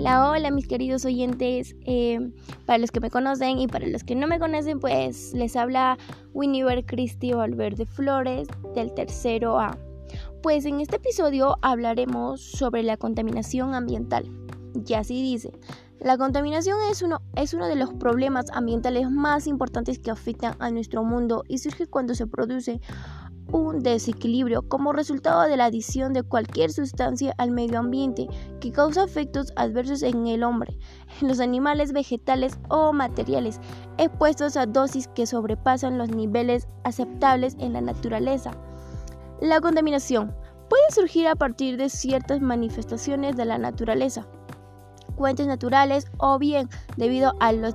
Hola, hola mis queridos oyentes, eh, para los que me conocen y para los que no me conocen, pues les habla Winiver Cristi Valverde Flores del tercero A. Pues en este episodio hablaremos sobre la contaminación ambiental. Y así dice, la contaminación es uno, es uno de los problemas ambientales más importantes que afectan a nuestro mundo y surge cuando se produce un desequilibrio como resultado de la adición de cualquier sustancia al medio ambiente que causa efectos adversos en el hombre, en los animales vegetales o materiales, expuestos a dosis que sobrepasan los niveles aceptables en la naturaleza. La contaminación puede surgir a partir de ciertas manifestaciones de la naturaleza, fuentes naturales o bien debido a los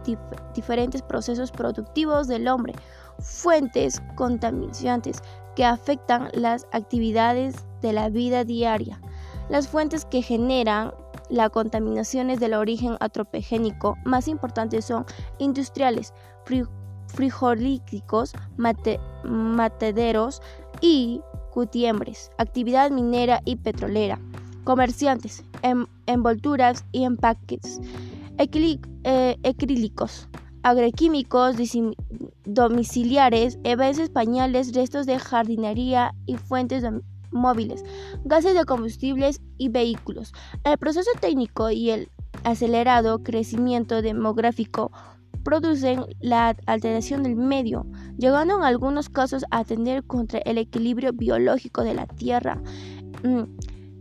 diferentes procesos productivos del hombre, fuentes contaminantes que afectan las actividades de la vida diaria. Las fuentes que generan la contaminación del origen antropogénico más importantes son industriales, frijolíticos, matederos y cutiembres, actividad minera y petrolera, comerciantes, envolturas y empaques, eh, acrílicos, agroquímicos, domiciliares, eventos españoles, restos de jardinería y fuentes móviles, gases de combustibles y vehículos. El proceso técnico y el acelerado crecimiento demográfico producen la alteración del medio, llegando en algunos casos a tender contra el equilibrio biológico de la Tierra. Mm,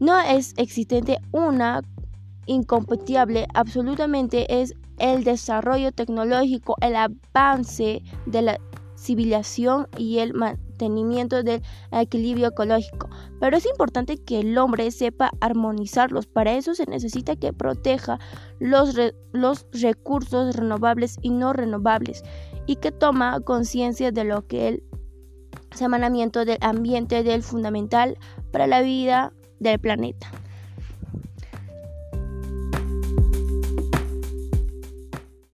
no es existente una incompatible, absolutamente es el desarrollo tecnológico, el avance de la civilización y el mantenimiento del equilibrio ecológico. Pero es importante que el hombre sepa armonizarlos. Para eso se necesita que proteja los, los recursos renovables y no renovables y que toma conciencia de lo que el semanamiento del ambiente es fundamental para la vida del planeta.